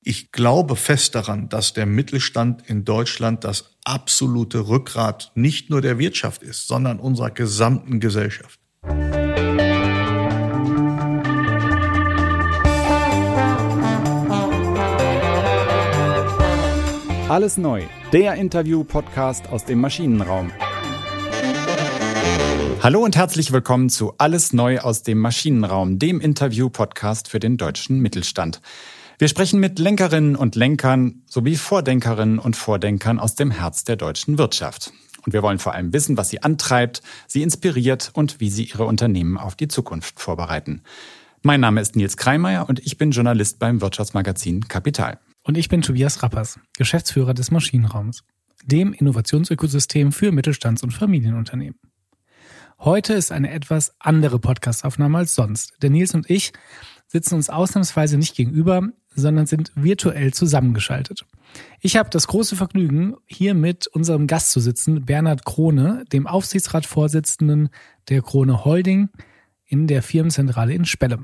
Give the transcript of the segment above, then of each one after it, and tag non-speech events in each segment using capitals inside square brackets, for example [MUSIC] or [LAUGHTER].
Ich glaube fest daran, dass der Mittelstand in Deutschland das absolute Rückgrat nicht nur der Wirtschaft ist, sondern unserer gesamten Gesellschaft. Alles neu, der Interview-Podcast aus dem Maschinenraum. Hallo und herzlich willkommen zu Alles neu aus dem Maschinenraum, dem Interview-Podcast für den deutschen Mittelstand. Wir sprechen mit Lenkerinnen und Lenkern sowie Vordenkerinnen und Vordenkern aus dem Herz der deutschen Wirtschaft. Und wir wollen vor allem wissen, was sie antreibt, sie inspiriert und wie sie ihre Unternehmen auf die Zukunft vorbereiten. Mein Name ist Nils Kreimeier und ich bin Journalist beim Wirtschaftsmagazin Kapital. Und ich bin Tobias Rappers, Geschäftsführer des Maschinenraums, dem Innovationsökosystem für Mittelstands- und Familienunternehmen. Heute ist eine etwas andere Podcastaufnahme als sonst, denn Nils und ich sitzen uns ausnahmsweise nicht gegenüber, sondern sind virtuell zusammengeschaltet. Ich habe das große Vergnügen, hier mit unserem Gast zu sitzen, Bernhard Krone, dem Aufsichtsratsvorsitzenden der Krone Holding in der Firmenzentrale in Spelle.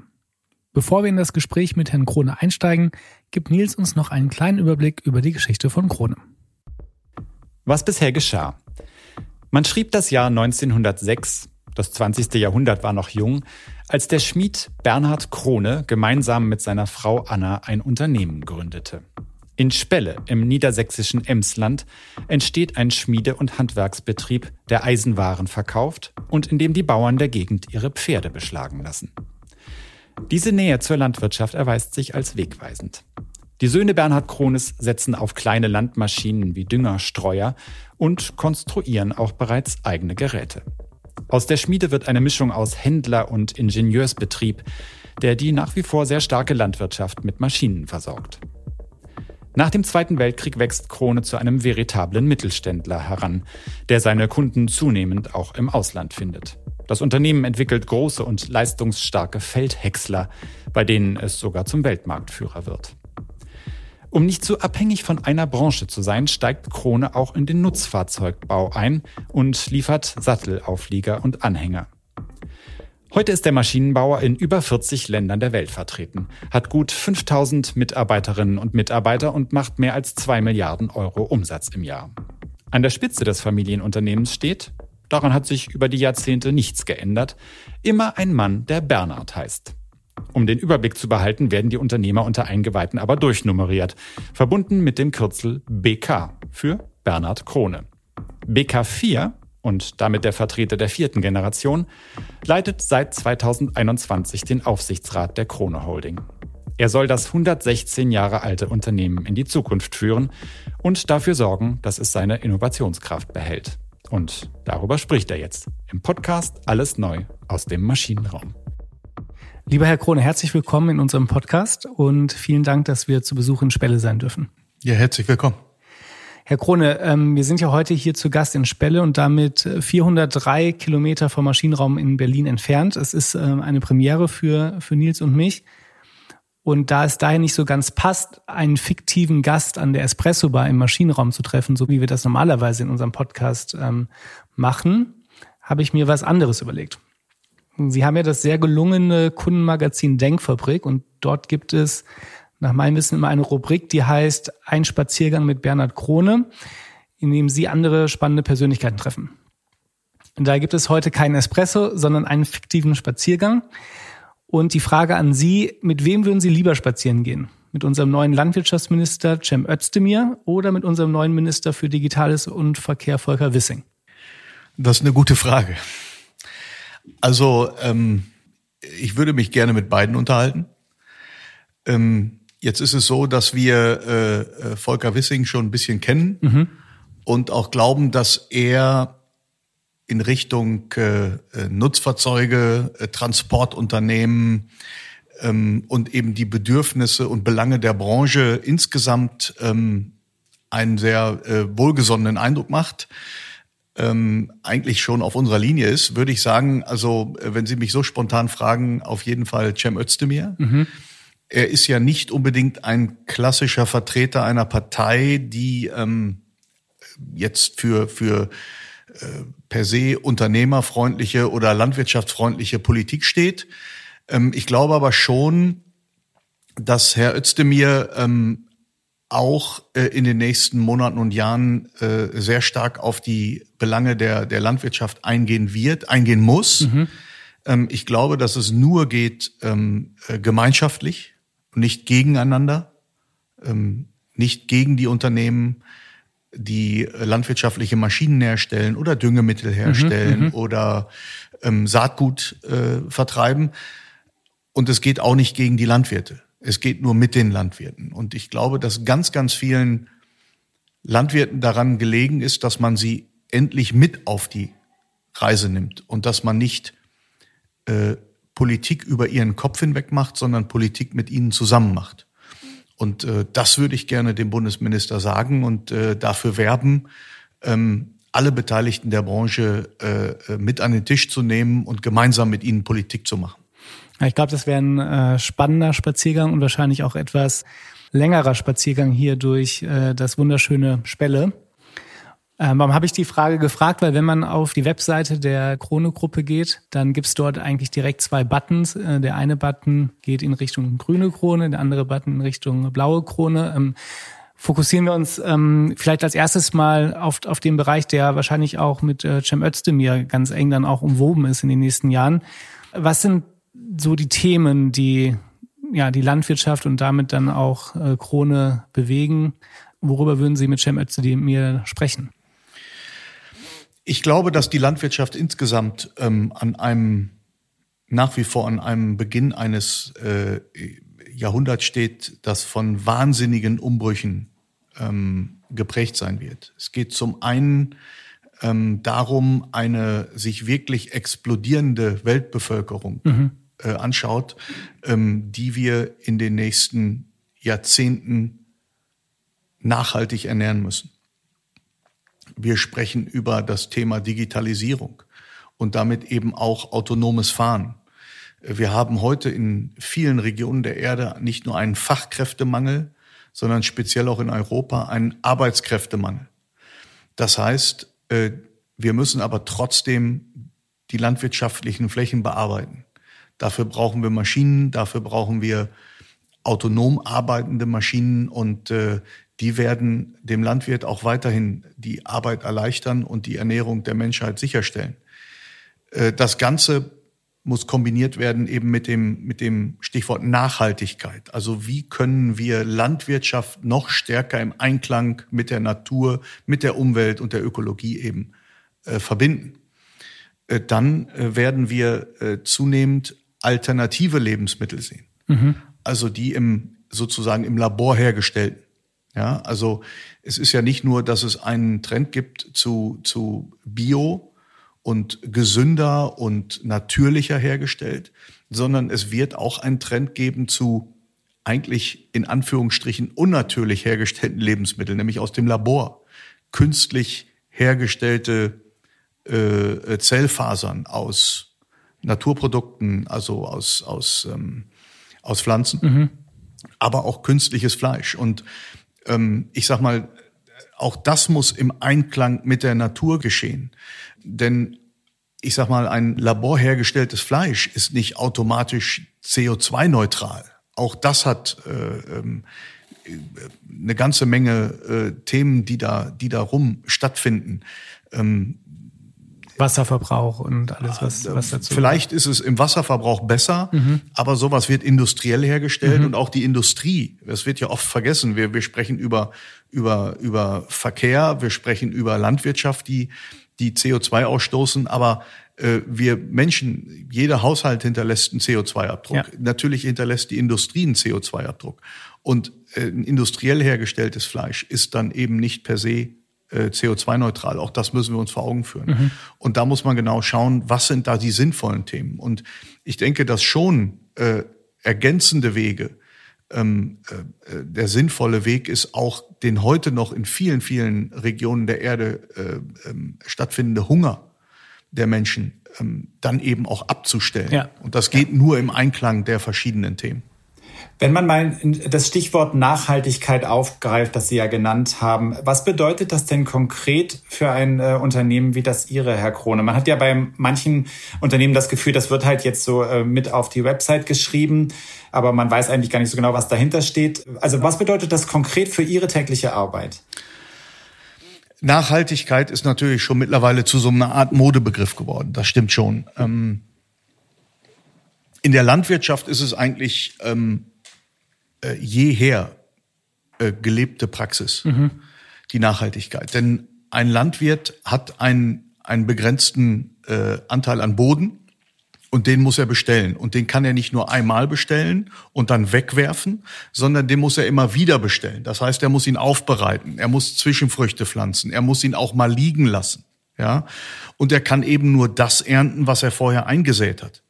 Bevor wir in das Gespräch mit Herrn Krone einsteigen, gibt Nils uns noch einen kleinen Überblick über die Geschichte von Krone. Was bisher geschah. Man schrieb das Jahr 1906, das 20. Jahrhundert war noch jung, als der Schmied Bernhard Krone gemeinsam mit seiner Frau Anna ein Unternehmen gründete. In Spelle im niedersächsischen Emsland entsteht ein Schmiede- und Handwerksbetrieb, der Eisenwaren verkauft und in dem die Bauern der Gegend ihre Pferde beschlagen lassen. Diese Nähe zur Landwirtschaft erweist sich als wegweisend. Die Söhne Bernhard Krones setzen auf kleine Landmaschinen wie Düngerstreuer und konstruieren auch bereits eigene Geräte. Aus der Schmiede wird eine Mischung aus Händler- und Ingenieursbetrieb, der die nach wie vor sehr starke Landwirtschaft mit Maschinen versorgt. Nach dem Zweiten Weltkrieg wächst Krone zu einem veritablen Mittelständler heran, der seine Kunden zunehmend auch im Ausland findet. Das Unternehmen entwickelt große und leistungsstarke Feldhäcksler, bei denen es sogar zum Weltmarktführer wird. Um nicht zu abhängig von einer Branche zu sein, steigt Krone auch in den Nutzfahrzeugbau ein und liefert Sattelauflieger und Anhänger. Heute ist der Maschinenbauer in über 40 Ländern der Welt vertreten, hat gut 5000 Mitarbeiterinnen und Mitarbeiter und macht mehr als 2 Milliarden Euro Umsatz im Jahr. An der Spitze des Familienunternehmens steht, daran hat sich über die Jahrzehnte nichts geändert, immer ein Mann, der Bernhard heißt. Um den Überblick zu behalten, werden die Unternehmer unter Eingeweihten aber durchnummeriert, verbunden mit dem Kürzel BK für Bernhard Krone. BK4 und damit der Vertreter der vierten Generation leitet seit 2021 den Aufsichtsrat der Krone Holding. Er soll das 116 Jahre alte Unternehmen in die Zukunft führen und dafür sorgen, dass es seine Innovationskraft behält. Und darüber spricht er jetzt im Podcast Alles Neu aus dem Maschinenraum. Lieber Herr Krone, herzlich willkommen in unserem Podcast und vielen Dank, dass wir zu Besuch in Spelle sein dürfen. Ja, herzlich willkommen. Herr Krone, ähm, wir sind ja heute hier zu Gast in Spelle und damit 403 Kilometer vom Maschinenraum in Berlin entfernt. Es ist ähm, eine Premiere für, für Nils und mich. Und da es daher nicht so ganz passt, einen fiktiven Gast an der Espresso Bar im Maschinenraum zu treffen, so wie wir das normalerweise in unserem Podcast ähm, machen, habe ich mir was anderes überlegt. Sie haben ja das sehr gelungene Kundenmagazin Denkfabrik und dort gibt es nach meinem Wissen immer eine Rubrik, die heißt Ein Spaziergang mit Bernhard Krone, in dem Sie andere spannende Persönlichkeiten treffen. Und da gibt es heute keinen Espresso, sondern einen fiktiven Spaziergang. Und die Frage an Sie, mit wem würden Sie lieber spazieren gehen? Mit unserem neuen Landwirtschaftsminister Cem Özdemir oder mit unserem neuen Minister für Digitales und Verkehr Volker Wissing? Das ist eine gute Frage. Also ähm, ich würde mich gerne mit beiden unterhalten. Ähm, jetzt ist es so, dass wir äh, äh, Volker Wissing schon ein bisschen kennen mhm. und auch glauben, dass er in Richtung äh, äh Nutzfahrzeuge, äh, Transportunternehmen ähm, und eben die Bedürfnisse und Belange der Branche insgesamt ähm, einen sehr äh, wohlgesonnenen Eindruck macht ähm, eigentlich schon auf unserer Linie ist, würde ich sagen, also äh, wenn Sie mich so spontan fragen, auf jeden Fall Cem Özdemir. Mhm. Er ist ja nicht unbedingt ein klassischer Vertreter einer Partei, die ähm, jetzt für, für äh, per se unternehmerfreundliche oder landwirtschaftsfreundliche Politik steht. Ähm, ich glaube aber schon, dass Herr Özdemir ähm, auch äh, in den nächsten Monaten und Jahren äh, sehr stark auf die Belange der, der Landwirtschaft eingehen wird, eingehen muss. Mhm. Ähm, ich glaube, dass es nur geht ähm, äh, gemeinschaftlich und nicht gegeneinander, ähm, nicht gegen die Unternehmen, die landwirtschaftliche Maschinen herstellen oder Düngemittel mhm, herstellen mhm, oder ähm, Saatgut äh, vertreiben. Und es geht auch nicht gegen die Landwirte. Es geht nur mit den Landwirten. Und ich glaube, dass ganz, ganz vielen Landwirten daran gelegen ist, dass man sie endlich mit auf die Reise nimmt und dass man nicht äh, Politik über ihren Kopf hinweg macht, sondern Politik mit ihnen zusammen macht. Und äh, das würde ich gerne dem Bundesminister sagen und äh, dafür werben, ähm, alle Beteiligten der Branche äh, äh mit an den Tisch zu nehmen und gemeinsam mit ihnen Politik zu machen. Ich glaube, das wäre ein äh, spannender Spaziergang und wahrscheinlich auch etwas längerer Spaziergang hier durch äh, das wunderschöne Spelle. Ähm, warum habe ich die Frage gefragt? Weil wenn man auf die Webseite der Krone-Gruppe geht, dann gibt's dort eigentlich direkt zwei Buttons. Äh, der eine Button geht in Richtung grüne Krone, der andere Button in Richtung blaue Krone. Ähm, fokussieren wir uns ähm, vielleicht als erstes mal auf, auf den Bereich, der wahrscheinlich auch mit äh, Cem Özdemir ganz eng dann auch umwoben ist in den nächsten Jahren. Was sind so die Themen, die ja die Landwirtschaft und damit dann auch äh, Krone bewegen. Worüber würden Sie mit Cem Özdemir sprechen? Ich glaube, dass die Landwirtschaft insgesamt ähm, an einem nach wie vor an einem Beginn eines äh, Jahrhunderts steht, das von wahnsinnigen Umbrüchen ähm, geprägt sein wird. Es geht zum einen ähm, darum, eine sich wirklich explodierende Weltbevölkerung mhm äh, anschaut, ähm, die wir in den nächsten Jahrzehnten nachhaltig ernähren müssen. Wir sprechen über das Thema Digitalisierung und damit eben auch autonomes Fahren. Wir haben heute in vielen Regionen der Erde nicht nur einen Fachkräftemangel, sondern speziell auch in Europa einen Arbeitskräftemangel. Das heißt, äh, wir müssen aber trotzdem die landwirtschaftlichen Flächen bearbeiten. Dafür brauchen wir Maschinen, dafür brauchen wir autonom arbeitende Maschinen und äh, die werden dem Landwirt auch weiterhin die Arbeit erleichtern und die Ernährung der Menschheit sicherstellen. Äh, das Ganze muss kombiniert werden eben mit dem, mit dem Stichwort Nachhaltigkeit. Also wie können wir Landwirtschaft noch stärker im Einklang mit der Natur, mit der Umwelt und der Ökologie eben äh, verbinden? Äh, dann äh, werden wir äh, zunehmend alternative Lebensmittel sehen. Mhm. Also die im sozusagen im Labor hergestellten. Ja, also es ist ja nicht nur, dass es einen Trend gibt zu, zu Bio und gesünder und natürlicher hergestellt, sondern es wird auch einen Trend geben zu eigentlich in Anführungsstrichen unnatürlich hergestellten Lebensmitteln, nämlich aus dem Labor. Künstlich hergestellte äh, Zellfasern aus Naturprodukten, also aus, aus, ähm, aus Pflanzen, mhm. aber auch künstliches Fleisch. Und ähm, ich sag mal, auch das muss im Einklang mit der Natur geschehen. Denn ich sag mal, ein laborhergestelltes Fleisch ist nicht automatisch CO2-neutral. Auch das hat äh, ähm, eine ganze Menge äh, Themen, die da, die da rum stattfinden. Ähm, Wasserverbrauch und alles, was, was dazu. Vielleicht ist es im Wasserverbrauch besser, mhm. aber sowas wird industriell hergestellt mhm. und auch die Industrie. Das wird ja oft vergessen. Wir, wir sprechen über, über, über Verkehr, wir sprechen über Landwirtschaft, die, die CO2 ausstoßen, aber äh, wir Menschen, jeder Haushalt hinterlässt einen CO2-Abdruck. Ja. Natürlich hinterlässt die Industrie einen CO2-Abdruck. Und äh, ein industriell hergestelltes Fleisch ist dann eben nicht per se CO2-neutral. Auch das müssen wir uns vor Augen führen. Mhm. Und da muss man genau schauen, was sind da die sinnvollen Themen. Und ich denke, dass schon äh, ergänzende Wege ähm, äh, der sinnvolle Weg ist, auch den heute noch in vielen, vielen Regionen der Erde äh, ähm, stattfindende Hunger der Menschen ähm, dann eben auch abzustellen. Ja. Und das geht ja. nur im Einklang der verschiedenen Themen. Wenn man mal das Stichwort Nachhaltigkeit aufgreift, das Sie ja genannt haben, was bedeutet das denn konkret für ein äh, Unternehmen wie das Ihre, Herr Krone? Man hat ja bei manchen Unternehmen das Gefühl, das wird halt jetzt so äh, mit auf die Website geschrieben, aber man weiß eigentlich gar nicht so genau, was dahinter steht. Also was bedeutet das konkret für Ihre tägliche Arbeit? Nachhaltigkeit ist natürlich schon mittlerweile zu so einer Art Modebegriff geworden. Das stimmt schon. Ähm, in der Landwirtschaft ist es eigentlich ähm, äh, jeher äh, gelebte Praxis, mhm. die Nachhaltigkeit. Denn ein Landwirt hat einen, einen begrenzten äh, Anteil an Boden und den muss er bestellen. Und den kann er nicht nur einmal bestellen und dann wegwerfen, sondern den muss er immer wieder bestellen. Das heißt, er muss ihn aufbereiten, er muss Zwischenfrüchte pflanzen, er muss ihn auch mal liegen lassen. Ja, und er kann eben nur das ernten, was er vorher eingesät hat.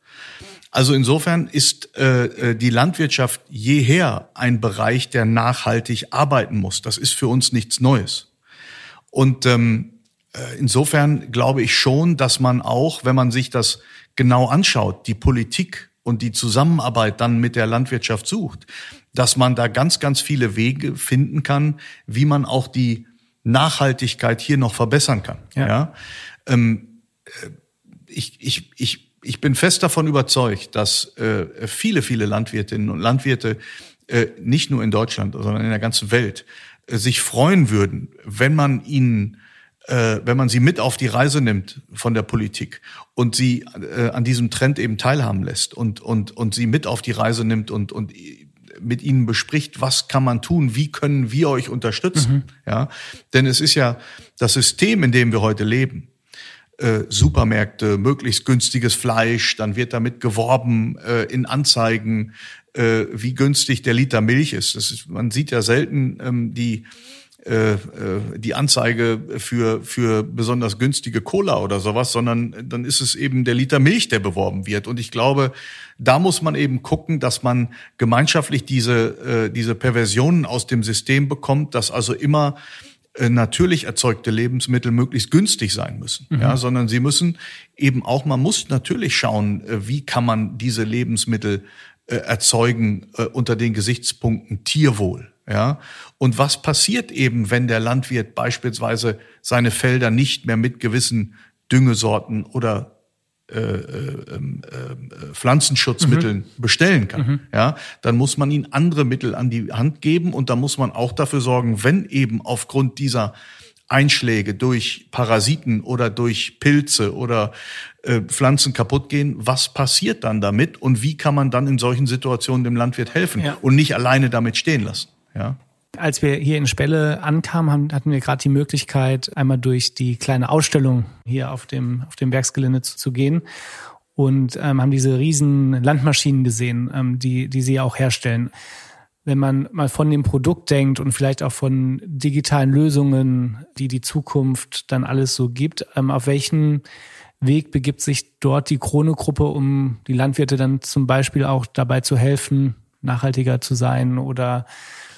Also insofern ist äh, äh, die Landwirtschaft jeher ein Bereich, der nachhaltig arbeiten muss. Das ist für uns nichts Neues. Und ähm, äh, insofern glaube ich schon, dass man auch, wenn man sich das genau anschaut, die Politik und die Zusammenarbeit dann mit der Landwirtschaft sucht, dass man da ganz, ganz viele Wege finden kann, wie man auch die Nachhaltigkeit hier noch verbessern kann. Ja. ja? Ähm, äh, ich, ich, ich ich bin fest davon überzeugt, dass äh, viele, viele Landwirtinnen und Landwirte äh, nicht nur in Deutschland, sondern in der ganzen Welt äh, sich freuen würden, wenn man ihnen äh, wenn man sie mit auf die Reise nimmt von der Politik und sie äh, an diesem Trend eben teilhaben lässt und und und sie mit auf die Reise nimmt und und mit ihnen bespricht, was kann man tun, wie können wir euch unterstützen, mhm. ja, denn es ist ja das System, in dem wir heute leben, äh, Supermärkte, möglichst günstiges Fleisch, dann wird damit geworben äh, in Anzeigen, äh, wie günstig der Liter Milch ist. Ist man sieht ja selten ähm, die äh, äh, die Anzeige für, für besonders günstige Cola oder sowas, sondern dann ist es eben der Liter Milch, der beworben wird. Und ich glaube, da muss man eben gucken, dass man gemeinschaftlich diese, äh, diese Perversionen aus dem System bekommt, dass also immer natürlich erzeugte Lebensmittel möglichst günstig sein müssen, mhm. ja, sondern sie müssen eben auch, man muss natürlich schauen, äh, wie kann man diese Lebensmittel äh, erzeugen äh, unter den Gesichtspunkten Tierwohl, ja. Und was passiert eben, wenn der Landwirt beispielsweise seine Felder nicht mehr mit gewissen Düngesorten oder äh, äh, ähm, äh, Pflanzenschutzmitteln mhm. bestellen kann, mhm. ja, dann muss man ihnen andere Mittel an die Hand geben und da muss man auch dafür sorgen, wenn eben aufgrund dieser Einschläge durch Parasiten oder durch Pilze oder äh, Pflanzen kaputt gehen, was passiert dann damit und wie kann man dann in solchen Situationen dem Landwirt helfen ja. und nicht alleine damit stehen lassen, ja. Als wir hier in Spelle ankamen, hatten wir gerade die Möglichkeit, einmal durch die kleine Ausstellung hier auf dem, auf dem Werksgelände zu, zu gehen und ähm, haben diese riesen Landmaschinen gesehen, ähm, die, die sie auch herstellen. Wenn man mal von dem Produkt denkt und vielleicht auch von digitalen Lösungen, die die Zukunft dann alles so gibt, ähm, auf welchen Weg begibt sich dort die Krone-Gruppe, um die Landwirte dann zum Beispiel auch dabei zu helfen, nachhaltiger zu sein oder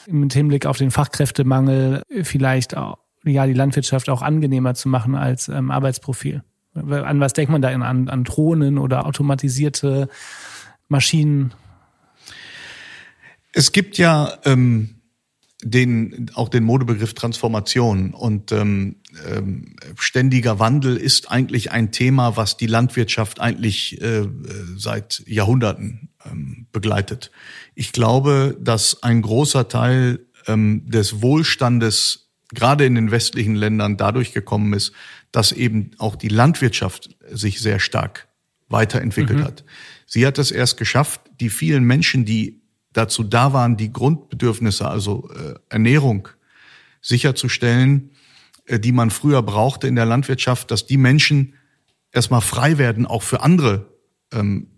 mit Hinblick auf den Fachkräftemangel vielleicht auch, ja, die Landwirtschaft auch angenehmer zu machen als ähm, Arbeitsprofil. An was denkt man da? An, an Drohnen oder automatisierte Maschinen? Es gibt ja ähm, den auch den Modebegriff Transformation und ähm, ähm, ständiger Wandel ist eigentlich ein Thema, was die Landwirtschaft eigentlich äh, seit Jahrhunderten ähm, begleitet. Ich glaube, dass ein großer Teil ähm, des Wohlstandes gerade in den westlichen Ländern dadurch gekommen ist, dass eben auch die Landwirtschaft sich sehr stark weiterentwickelt mhm. hat. Sie hat es erst geschafft, die vielen Menschen, die dazu da waren, die Grundbedürfnisse, also äh, Ernährung sicherzustellen, äh, die man früher brauchte in der Landwirtschaft, dass die Menschen erstmal frei werden, auch für andere ähm,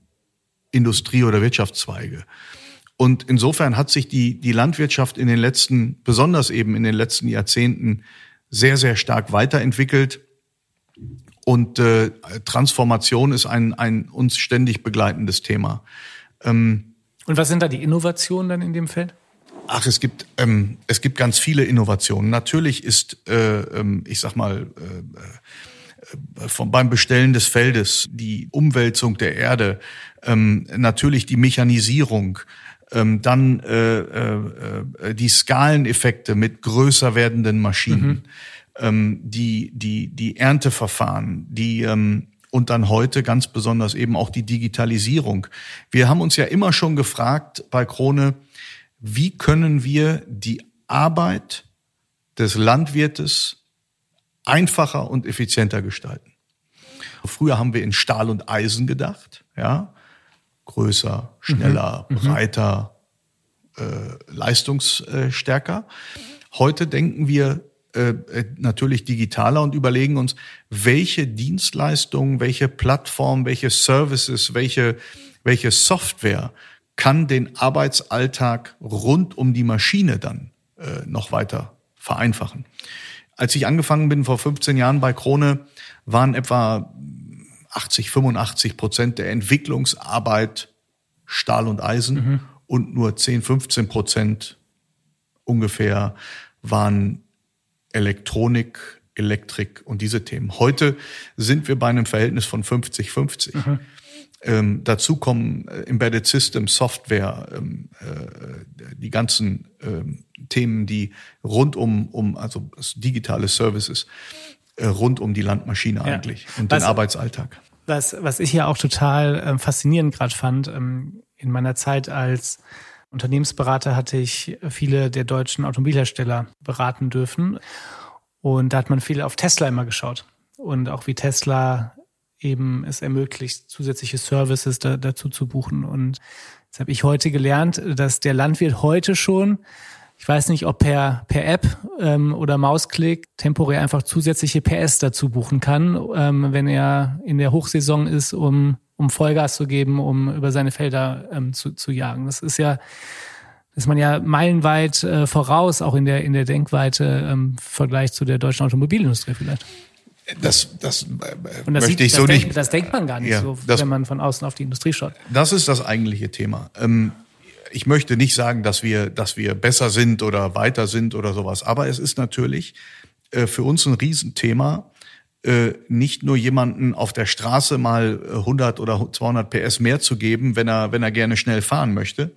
Industrie- oder Wirtschaftszweige. Und insofern hat sich die, die Landwirtschaft in den letzten, besonders eben in den letzten Jahrzehnten, sehr, sehr stark weiterentwickelt. Und äh, Transformation ist ein, ein uns ständig begleitendes Thema. Ähm, Und was sind da die Innovationen dann in dem Feld? Ach, es gibt ähm, es gibt ganz viele Innovationen. Natürlich ist, äh, ähm, ich sag mal, äh, äh, vom, beim Bestellen des Feldes die Umwälzung der Erde, ähm, natürlich die Mechanisierung, Ähm, dann äh, äh, die Skaleneffekte mit größer werdenden Maschinen, mhm. ähm, die, die, die Ernteverfahren, die ähm, und dann heute ganz besonders eben auch die Digitalisierung. Wir haben uns ja immer schon gefragt bei Krone, wie können wir die Arbeit des Landwirtes einfacher und effizienter gestalten. Früher haben wir in Stahl und Eisen gedacht, ja, größer, schneller, mhm. mhm. breiter, äh, leistungsstärker. Heute denken wir äh, äh, natürlich digitaler und überlegen uns, welche Dienstleistungen, welche Plattform, welche Services, welche, welche Software kann den Arbeitsalltag rund um die Maschine dann äh, noch weiter vereinfachen. Als ich angefangen bin vor 15 Jahren bei Krone, waren etwa 80, 85 Prozent der Entwicklungsarbeit Stahl und Eisen mhm. und nur 10, 15 Prozent ungefähr waren Elektronik, Elektrik und diese Themen. Heute sind wir bei einem Verhältnis von 50-50. Mhm. Ähm, dazu kommen äh, Embedded System, Software, ähm, äh, die ganzen ähm, Themen, die rund um, um also digitale Services äh, rund um die Landmaschine ja. eigentlich und was, den Arbeitsalltag. Was, was ich ja auch total äh, faszinierend gerade fand, ähm, in meiner Zeit als Unternehmensberater hatte ich viele der deutschen Automobilhersteller beraten dürfen. Und da hat man viel auf Tesla immer geschaut. Und auch wie Tesla eben es ermöglicht, zusätzliche Services da, dazu zu buchen. Und jetzt habe ich heute gelernt, dass der Landwirt heute schon, ich weiß nicht, ob per, per App ähm, oder Mausklick temporär einfach zusätzliche PS dazu buchen kann, ähm, wenn er in der Hochsaison ist, um, um Vollgas zu geben, um über seine Felder ähm, zu, zu jagen. Das ist ja ist man ja meilenweit äh, voraus, auch in der, in der Denkweite im ähm, Vergleich zu der deutschen Automobilindustrie vielleicht. Das, das, äh, Und das möchte sieht, ich so nicht. das denkt man gar nicht ja, so, das, wenn man von außen auf die Industrie schaut. Das ist das eigentliche Thema. Ähm, ich möchte nicht sagen, dass wir, dass wir besser sind oder weiter sind oder sowas. Aber es ist natürlich äh, für uns ein Riesenthema, äh, nicht nur jemanden auf der Straße mal 100 oder 200 PS mehr zu geben, wenn er, wenn er gerne schnell fahren möchte,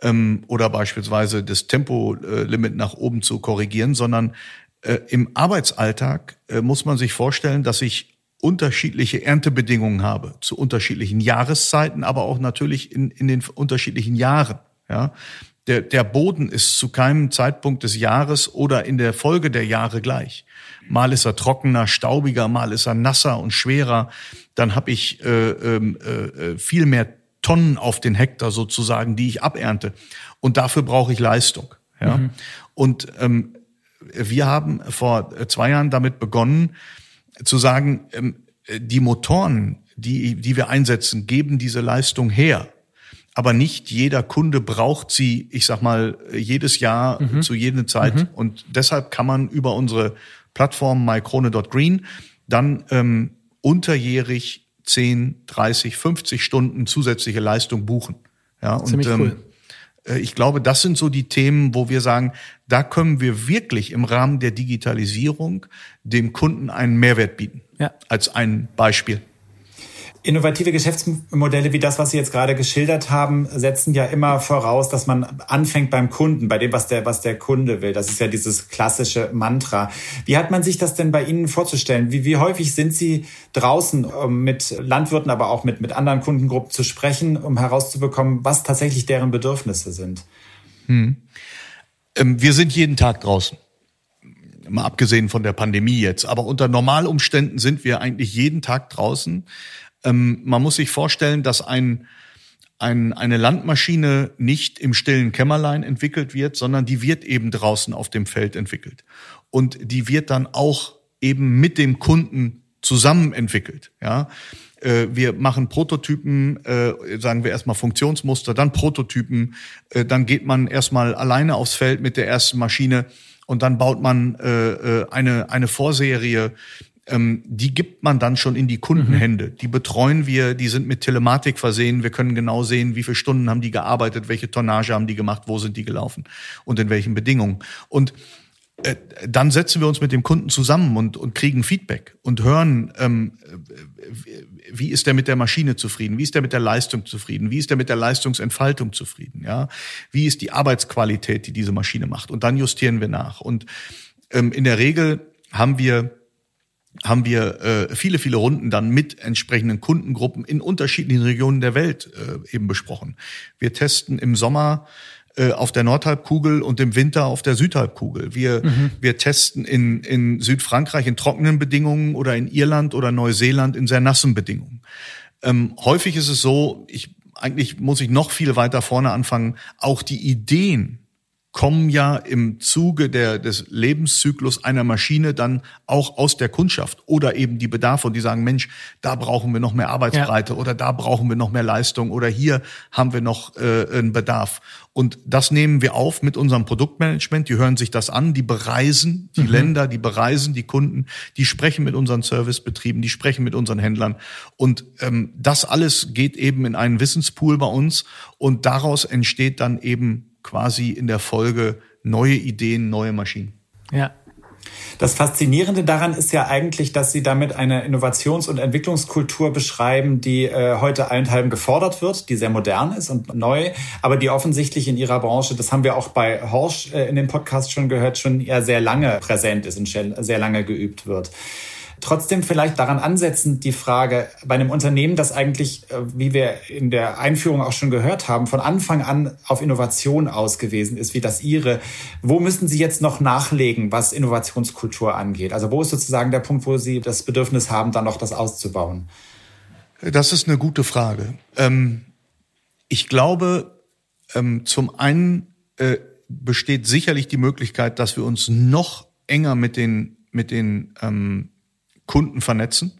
ähm, oder beispielsweise das Tempolimit nach oben zu korrigieren, sondern äh, im Arbeitsalltag äh, muss man sich vorstellen, dass ich unterschiedliche Erntebedingungen habe zu unterschiedlichen Jahreszeiten, aber auch natürlich in, in den unterschiedlichen Jahren. Ja, der, der Boden ist zu keinem Zeitpunkt des Jahres oder in der Folge der Jahre gleich. Mal ist er trockener, staubiger, mal ist er nasser und schwerer. Dann habe ich äh, ähm, äh, äh, viel mehr Tonnen auf den Hektar sozusagen, die ich abernte. Und dafür brauche ich Leistung. Ja? Mhm. Und ähm, wir haben vor zwei Jahren damit begonnen zu sagen, ähm, die Motoren, die, die wir einsetzen, geben diese Leistung her. Aber nicht jeder Kunde braucht sie, ich sag mal, jedes Jahr mhm. zu jeder Zeit. Mhm. Und deshalb kann man über unsere Plattform mykrone.green dann ähm, unterjährig 10, 30, 50 Stunden zusätzliche Leistung buchen. Ja, und Ziemlich cool. ähm, ich glaube, das sind so die Themen, wo wir sagen, da können wir wirklich im Rahmen der Digitalisierung dem Kunden einen Mehrwert bieten. Ja. Als ein Beispiel. Innovative Geschäftsmodelle wie das, was Sie jetzt gerade geschildert haben, setzen ja immer voraus, dass man anfängt beim Kunden, bei dem, was der, was der Kunde will. Das ist ja dieses klassische Mantra. Wie hat man sich das denn bei Ihnen vorzustellen? Wie, wie häufig sind Sie draußen, um mit Landwirten, aber auch mit, mit anderen Kundengruppen zu sprechen, um herauszubekommen, was tatsächlich deren Bedürfnisse sind? Hm. Ähm, wir sind jeden Tag draußen mal abgesehen von der Pandemie jetzt. Aber unter Normalumständen sind wir eigentlich jeden Tag draußen. Ähm, man muss sich vorstellen, dass ein, ein, eine Landmaschine nicht im stillen Kämmerlein entwickelt wird, sondern die wird eben draußen auf dem Feld entwickelt. Und die wird dann auch eben mit dem Kunden zusammen entwickelt. Ja, äh, wir machen Prototypen, äh, sagen wir erstmal Funktionsmuster, dann Prototypen, äh, dann geht man erstmal alleine aufs Feld mit der ersten Maschine und dann baut man eine eine Vorserie ähm, die gibt man dann schon in die Kundenhände. Mhm. Die betreuen wir, die sind mit Telematik versehen. Wir können genau sehen, wie viele Stunden haben die gearbeitet, welche Tonnage haben die gemacht, wo sind die gelaufen und in welchen Bedingungen. Und äh, dann setzen wir uns mit dem Kunden zusammen und, und kriegen Feedback und hören, ähm, wie ist der mit der Maschine zufrieden, wie ist der mit der Leistung zufrieden, wie ist der mit der Leistungsentfaltung zufrieden, ja, wie ist die Arbeitsqualität, die diese Maschine macht und dann justieren wir nach. Und ähm, in der Regel haben wir haben wir äh, viele, viele Runden dann mit entsprechenden Kundengruppen in unterschiedlichen Regionen der Welt äh, eben besprochen. Wir testen im Sommer äh, auf der Nordhalbkugel und im Winter auf der Südhalbkugel. Wir, mhm. wir testen in, in Südfrankreich in trockenen Bedingungen oder in Irland oder Neuseeland in sehr nassen Bedingungen. Ähm, häufig ist es so, ich, eigentlich muss ich noch viel weiter vorne anfangen, auch die Ideen kommen ja im Zuge der, des Lebenszyklus einer Maschine dann auch aus der Kundschaft oder eben die Bedarfe und die sagen, Mensch, da brauchen wir noch mehr Arbeitsbreite ja. oder da brauchen wir noch mehr Leistung oder hier haben wir noch äh, einen Bedarf. Und das nehmen wir auf mit unserem Produktmanagement. Die hören sich das an, die bereisen die mhm. Länder, die bereisen die Kunden, die sprechen mit unseren Servicebetrieben, die sprechen mit unseren Händlern. Und ähm, das alles geht eben in einen Wissenspool bei uns und daraus entsteht dann eben quasi in der Folge neue Ideen, neue Maschinen. Ja. Das Faszinierende daran ist ja eigentlich, dass Sie damit eine Innovations- und Entwicklungskultur beschreiben, die äh, heute allenthalben gefordert wird, die sehr modern ist und neu, aber die offensichtlich in Ihrer Branche, das haben wir auch bei Horsch äh, in dem Podcast schon gehört, schon eher sehr lange präsent ist und sehr lange geübt wird. Trotzdem vielleicht daran ansetzend die Frage, bei einem Unternehmen, das eigentlich, äh, wie wir in der Einführung auch schon gehört haben, von Anfang an auf Innovation ausgewiesen ist, wie das Ihre, wo müssen Sie jetzt noch nachlegen, was Innovationskultur angeht? Also wo ist sozusagen der Punkt, wo Sie das Bedürfnis haben, dann noch das auszubauen? Das ist eine gute Frage. Ähm, ich glaube, ähm, zum einen äh, besteht sicherlich die Möglichkeit, dass wir uns noch enger mit den mit den ähm, Kunden vernetzen,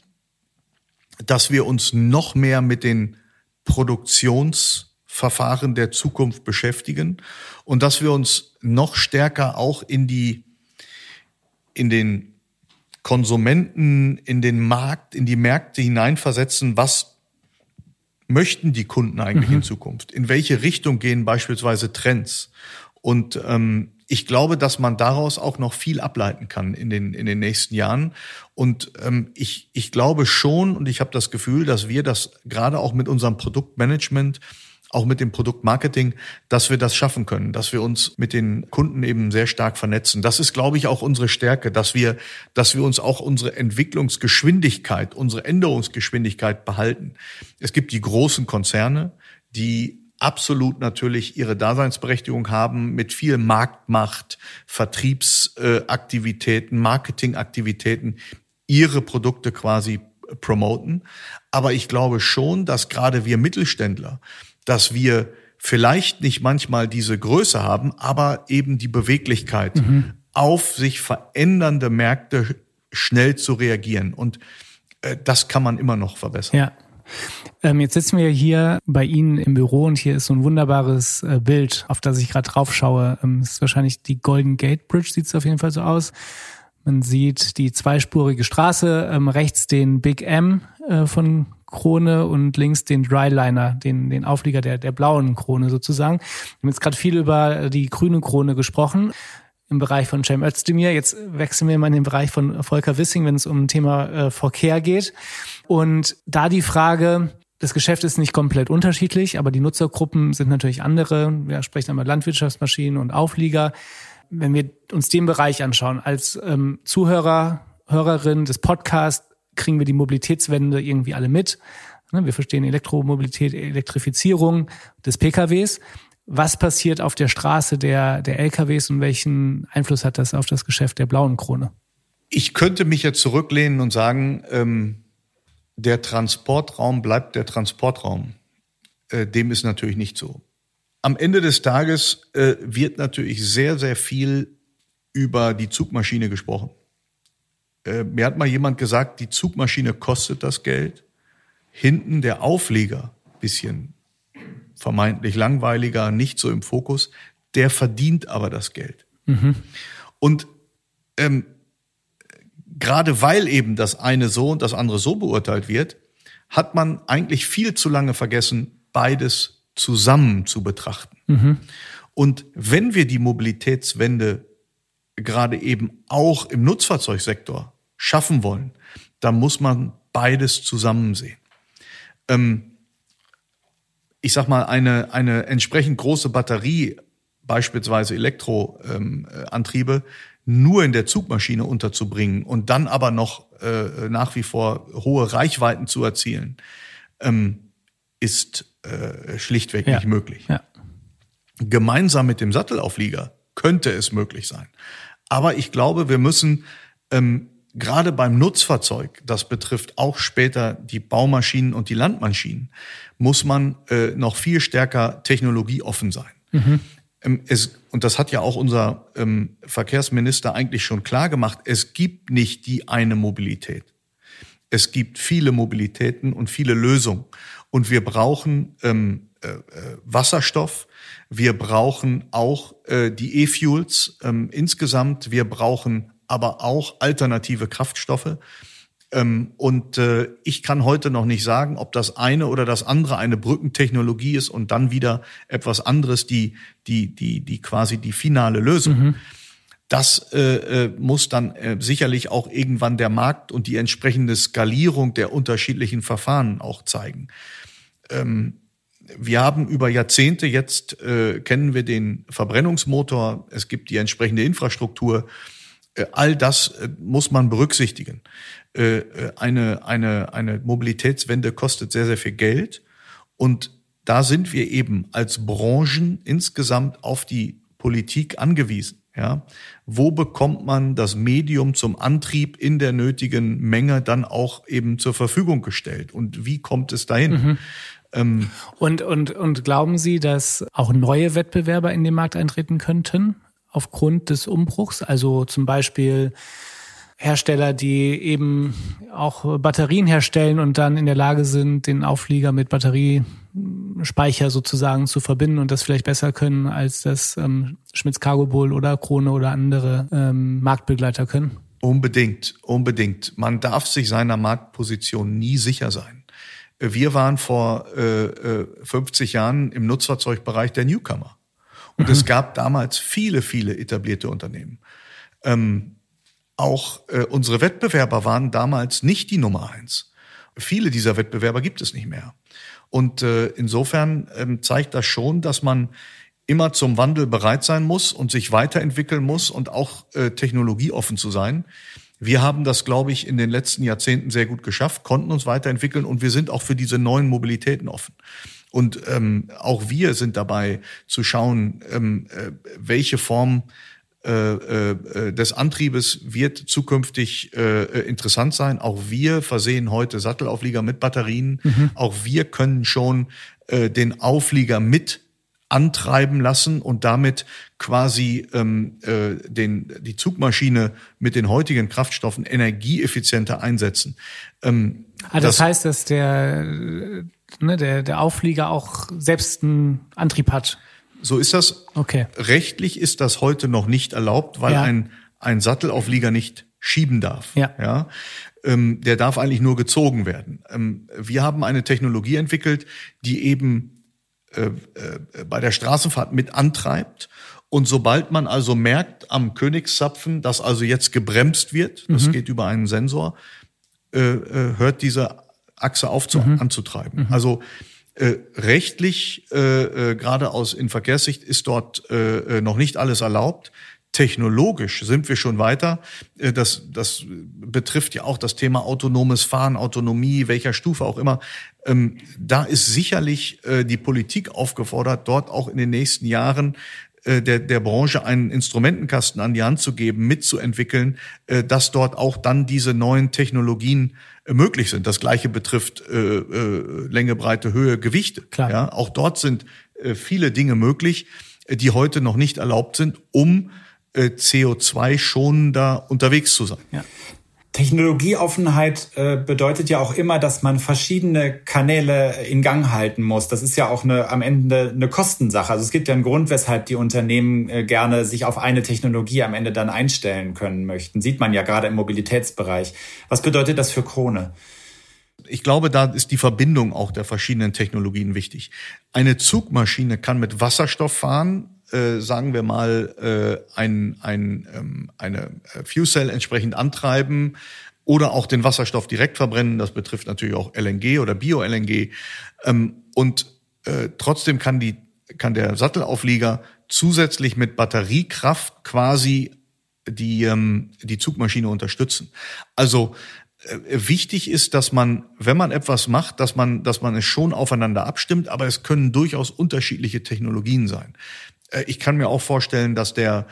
dass wir uns noch mehr mit den Produktionsverfahren der Zukunft beschäftigen und dass wir uns noch stärker auch in die, in den Konsumenten, in den Markt, in die Märkte hineinversetzen, was möchten die Kunden eigentlich mhm. in Zukunft? In welche Richtung gehen beispielsweise Trends? Und ähm, ich glaube, dass man daraus auch noch viel ableiten kann in den, in den nächsten Jahren. Und ähm, ich, ich glaube schon und ich habe das Gefühl, dass wir das gerade auch mit unserem Produktmanagement, auch mit dem Produktmarketing, dass wir das schaffen können, dass wir uns mit den Kunden eben sehr stark vernetzen. Das ist, glaube ich, auch unsere Stärke, dass wir, dass wir uns auch unsere Entwicklungsgeschwindigkeit, unsere Änderungsgeschwindigkeit behalten. Es gibt die großen Konzerne, die absolut natürlich ihre Daseinsberechtigung haben mit viel Marktmacht, Vertriebsaktivitäten, Marketingaktivitäten, ihre Produkte quasi promoten. Aber ich glaube schon, dass gerade wir Mittelständler, dass wir vielleicht nicht manchmal diese Größe haben, aber eben die Beweglichkeit mhm. auf sich verändernde Märkte schnell zu reagieren. Und äh, das kann man immer noch verbessern. Ja. Ähm, jetzt sitzen wir hier bei Ihnen im Büro und hier ist so ein wunderbares äh, Bild, auf das ich gerade drauf schaue. Ähm, ist wahrscheinlich die Golden Gate Bridge, sieht es auf jeden Fall so aus. Man sieht die zweispurige Straße, ähm, rechts den Big M äh, von Krone und links den Dryliner, den, den Auflieger der, der blauen Krone sozusagen. Wir haben jetzt gerade viel über die grüne Krone gesprochen im Bereich von Cem Özdemir. Jetzt wechseln wir mal in den Bereich von Volker Wissing, wenn es um Thema äh, Verkehr geht. Und da die Frage, das Geschäft ist nicht komplett unterschiedlich, aber die Nutzergruppen sind natürlich andere. Wir sprechen einmal Landwirtschaftsmaschinen und Auflieger. Wenn wir uns den Bereich anschauen, als ähm, Zuhörer, Hörerin des Podcasts kriegen wir die Mobilitätswende irgendwie alle mit. Ne, wir verstehen Elektromobilität, Elektrifizierung des PKWs. Was passiert auf der Straße der, der LKWs und welchen Einfluss hat das auf das Geschäft der blauen Krone? Ich könnte mich jetzt zurücklehnen und sagen, ähm, der Transportraum bleibt der Transportraum. Äh, dem ist natürlich nicht so. Am Ende des Tages äh, wird natürlich sehr, sehr viel über die Zugmaschine gesprochen. Äh, mir hat mal jemand gesagt, die Zugmaschine kostet das Geld. Hinten der Aufleger, bisschen vermeintlich langweiliger, nicht so im Fokus, der verdient aber das Geld. Mhm. Und ähm, gerade weil eben das eine so und das andere so beurteilt wird, hat man eigentlich viel zu lange vergessen, beides zusammen zu betrachten. Mhm. Und wenn wir die Mobilitätswende gerade eben auch im Nutzfahrzeugsektor schaffen wollen, dann muss man beides zusammen sehen. Ähm, ich sag mal, eine, eine entsprechend große Batterie, beispielsweise Elektroantriebe, ähm, nur in der Zugmaschine unterzubringen und dann aber noch äh, nach wie vor hohe Reichweiten zu erzielen, ähm, ist äh, schlichtweg ja. nicht möglich. Ja. Gemeinsam mit dem Sattelauflieger könnte es möglich sein. Aber ich glaube, wir müssen ähm, gerade beim Nutzfahrzeug, das betrifft auch später die Baumaschinen und die Landmaschinen, muss man äh, noch viel stärker technologieoffen sein. Mhm. Ähm, es, und das hat ja auch unser ähm, Verkehrsminister eigentlich schon klar gemacht, es gibt nicht die eine Mobilität. Es gibt viele Mobilitäten und viele Lösungen. Und wir brauchen ähm, äh, äh Wasserstoff, wir brauchen auch äh, die E-Fuels ähm, insgesamt, wir brauchen aber auch alternative Kraftstoffe. Ähm, und äh, ich kann heute noch nicht sagen, ob das eine oder das andere eine Brückentechnologie ist und dann wieder etwas anderes, die, die, die, die quasi die finale Lösung. Mhm. Das äh, äh, muss dann äh, sicherlich auch irgendwann der Markt und die entsprechende Skalierung der unterschiedlichen Verfahren auch zeigen. Ähm, wir haben über Jahrzehnte jetzt äh, kennen wir den Verbrennungsmotor, es gibt die entsprechende Infrastruktur. Äh, all das äh, muss man berücksichtigen. Äh, eine, eine, eine Mobilitätswende kostet sehr, sehr viel Geld. Und da sind wir eben als Branchen insgesamt auf die Politik angewiesen. Ja, wo bekommt man das Medium zum Antrieb in der nötigen Menge dann auch eben zur Verfügung gestellt? Und wie kommt es dahin? Mhm. Ähm, und, und, und glauben Sie, dass auch neue Wettbewerber in den Markt eintreten könnten aufgrund des Umbruchs? Also zum Beispiel Hersteller, die eben auch Batterien herstellen und dann in der Lage sind, den Auflieger mit Batteriespeicher sozusagen zu verbinden und das vielleicht besser können, als das ähm, Schmitz Cargo Bull oder Krone oder andere ähm, Marktbegleiter können? Unbedingt, unbedingt. Man darf sich seiner Marktposition nie sicher sein. Wir waren vor äh, 50 äh, Jahren im Nutzfahrzeugbereich der Newcomer. Und mhm. es gab damals viele, viele etablierte Unternehmen. Ähm, auch äh, unsere Wettbewerber waren damals nicht die Nummer eins. Viele dieser Wettbewerber gibt es nicht mehr. Und äh, insofern ähm, zeigt das schon, dass man immer zum Wandel bereit sein muss und sich weiterentwickeln muss und auch äh, technologieoffen zu sein. Wir haben das, glaube ich, in den letzten Jahrzehnten sehr gut geschafft, konnten uns weiterentwickeln und wir sind auch für diese neuen Mobilitäten offen. Und ähm, auch wir sind dabei zu schauen, ähm, äh, welche Form äh, äh, des Antriebes wird zukünftig äh, interessant sein. Auch wir versehen heute Sattelauflieger mit Batterien. Mhm. Auch wir können schon äh, den Auflieger mit antreiben lassen und damit quasi ähm, äh, den, die Zugmaschine mit den heutigen Kraftstoffen energieeffizienter einsetzen. Ähm, also das, das heißt, dass der, ne, der, der Auflieger auch selbst einen Antrieb hat. So ist das. Okay. Rechtlich ist das heute noch nicht erlaubt, weil ja. ein, ein Sattelauflieger nicht schieben darf. Ja. ja? Ähm, der darf eigentlich nur gezogen werden. Ähm, wir haben eine Technologie entwickelt, die eben äh, äh, bei der Straßenfahrt mit antreibt. Und sobald man also merkt am Königszapfen, dass also jetzt gebremst wird, das mhm. geht über einen Sensor, äh, äh hört diese Achse auf zu, mhm. anzutreiben. Mhm. Also äh, rechtlich, äh, äh, gerade aus in Verkehrssicht, ist dort äh, äh, noch nicht alles erlaubt. Technologisch sind wir schon weiter. Äh, das, das betrifft ja auch das Thema autonomes Fahren, Autonomie, welcher Stufe auch immer. Ähm, da ist sicherlich äh, die Politik aufgefordert, dort auch in den nächsten Jahren äh, der, der Branche einen Instrumentenkasten an die Hand zu geben, mitzuentwickeln, äh, dass dort auch dann diese neuen Technologien möglich sind. Das gleiche betrifft äh, äh, Länge, Breite, Höhe, Gewichte. Klar. Ja, auch dort sind äh, viele Dinge möglich, die heute noch nicht erlaubt sind, um äh, CO2 schonender unterwegs zu sein. Ja. Technologieoffenheit äh, bedeutet ja auch immer, dass man verschiedene Kanäle in Gang halten muss. Das ist ja auch eine, am Ende eine Kostensache. Also es gibt ja einen Grund, weshalb die Unternehmen äh, gerne sich auf eine Technologie am Ende dann einstellen können möchten. Sieht man ja gerade im Mobilitätsbereich. Was bedeutet das für Krone? Ich glaube, da ist die Verbindung auch der verschiedenen Technologien wichtig. Eine Zugmaschine kann mit Wasserstoff fahren, äh, sagen wir mal, äh, ein, ein, ähm, eine äh, Fuel Cell entsprechend antreiben oder auch den Wasserstoff direkt verbrennen. Das betrifft natürlich auch LNG oder Bio-LNG. Ähm, und äh, trotzdem kann die kann der Sattelauflieger zusätzlich mit Batteriekraft quasi die ähm, die Zugmaschine unterstützen. Also äh, wichtig ist, dass man, wenn man etwas macht, dass man, dass man es schon aufeinander abstimmt, aber es können durchaus unterschiedliche Technologien sein. Äh, ich kann mir auch vorstellen, dass der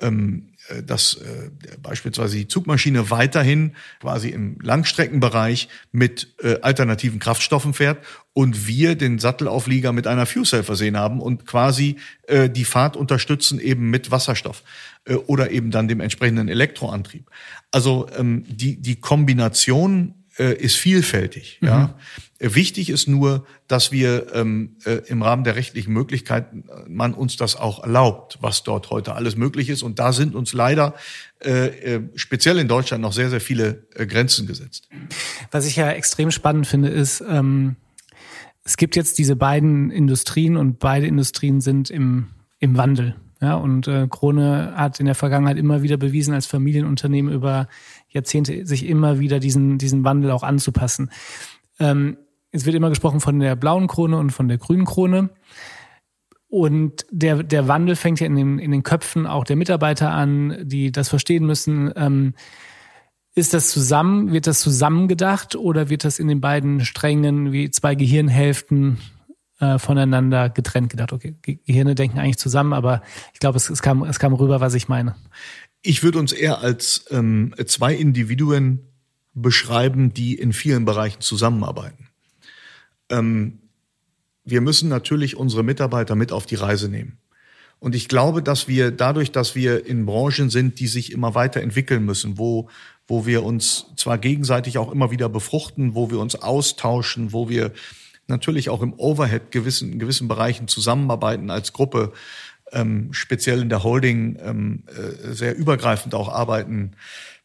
ähm, äh, dass äh, beispielsweise die Zugmaschine weiterhin quasi im Langstreckenbereich mit äh, alternativen Kraftstoffen fährt und wir den Sattelauflieger mit einer Fuel versehen haben und quasi äh, die Fahrt unterstützen eben mit Wasserstoff äh, oder eben dann dem entsprechenden Elektroantrieb. Also ähm, die, die Kombination äh, ist vielfältig. Mhm. Ja. Wichtig ist nur, dass wir ähm, äh, im Rahmen der rechtlichen Möglichkeiten äh, man uns das auch erlaubt, was dort heute alles möglich ist. Und da sind uns leider äh, äh, speziell in Deutschland noch sehr, sehr viele äh, Grenzen gesetzt. Was ich ja extrem spannend finde, ist, ähm, es gibt jetzt diese beiden Industrien und beide Industrien sind im, im Wandel. Ja, und äh, Krone hat in der Vergangenheit immer wieder bewiesen, als Familienunternehmen über Jahrzehnte sich immer wieder diesen, diesen Wandel auch anzupassen. Ähm, es wird immer gesprochen von der blauen Krone und von der grünen Krone. Und der, der Wandel fängt ja in den, in den Köpfen auch der Mitarbeiter an, die das verstehen müssen. Ähm, ist das zusammen, wird das zusammengedacht oder wird das in den beiden Strängen wie zwei Gehirnhälften äh, voneinander getrennt gedacht? Okay, Gehirne denken eigentlich zusammen, aber ich glaube, es, es, kam, es kam rüber, was ich meine. Ich würde uns eher als ähm, zwei Individuen beschreiben, die in vielen Bereichen zusammenarbeiten. Ähm, wir müssen natürlich unsere Mitarbeiter mit auf die Reise nehmen. Und ich glaube, dass wir dadurch, dass wir in Branchen sind, die sich immer weiterentwickeln müssen, wo, wo wir uns zwar gegenseitig auch immer wieder befruchten, wo wir uns austauschen, wo wir natürlich auch im Overhead gewissen, gewissen Bereichen zusammenarbeiten als Gruppe, ähm, speziell in der Holding ähm, äh, sehr übergreifend auch arbeiten.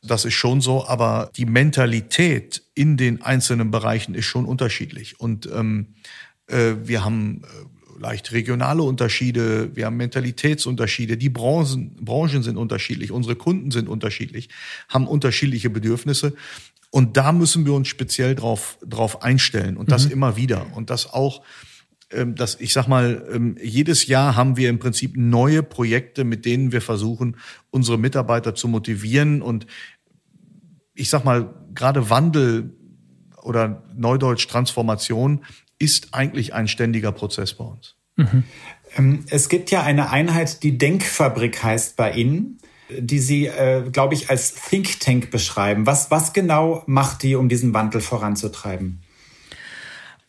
Das ist schon so, aber die Mentalität in den einzelnen Bereichen ist schon unterschiedlich. Und ähm, äh, wir haben äh, leicht regionale Unterschiede, wir haben Mentalitätsunterschiede, die Branchen, Branchen sind unterschiedlich, unsere Kunden sind unterschiedlich, haben unterschiedliche Bedürfnisse. Und da müssen wir uns speziell drauf, drauf einstellen und das mhm. immer wieder. Und das auch dass ich sag mal, ähm, jedes Jahr haben wir im Prinzip neue Projekte, mit denen wir versuchen, unsere Mitarbeiter zu motivieren und ich sag mal, gerade Wandel oder Neudeutsch Transformation ist eigentlich ein ständiger Prozess bei uns. Mhm. Ähm, es gibt ja eine Einheit, die Denkfabrik heißt bei Ihnen, die Sie, äh, glaube ich, als Think Tank beschreiben. Was, was genau macht die, um diesen Wandel voranzutreiben?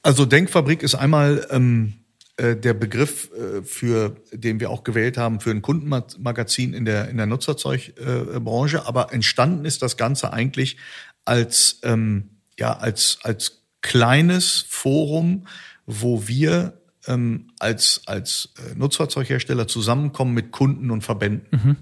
Also Denkfabrik ist einmal ähm, äh, der Begriff, äh, für den wir auch gewählt haben für ein Kundenmagazin in der in der Nutzerzeugbranche. Äh, Aber entstanden ist das Ganze eigentlich als ähm, ja als als kleines Forum, wo wir ähm, als als äh, Nutzfahrzeughersteller zusammenkommen mit Kunden und Verbänden mhm.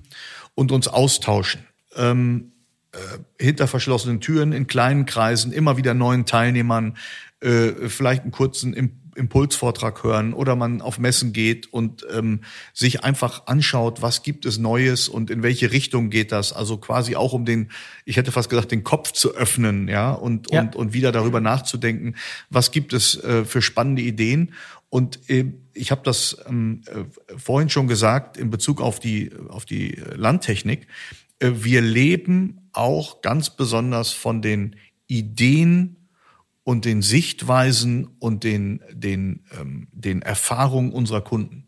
und uns austauschen. Ähm, äh, hinter verschlossenen Türen in kleinen Kreisen, immer wieder neuen Teilnehmern, äh, vielleicht einen kurzen Impulsvortrag hören oder man auf Messen geht und ähm, sich einfach anschaut, was gibt es Neues und in welche Richtung geht das. Also quasi auch um den, ich hätte fast gesagt, den Kopf zu öffnen, ja, und, ja. und, und wieder darüber nachzudenken, was gibt es äh, für spannende Ideen. Und äh, ich habe das ähm, äh, vorhin schon gesagt in Bezug auf die, auf die Landtechnik. Äh, wir leben auch ganz besonders von den Ideen und den Sichtweisen und den, den, ähm, den Erfahrungen unserer Kunden.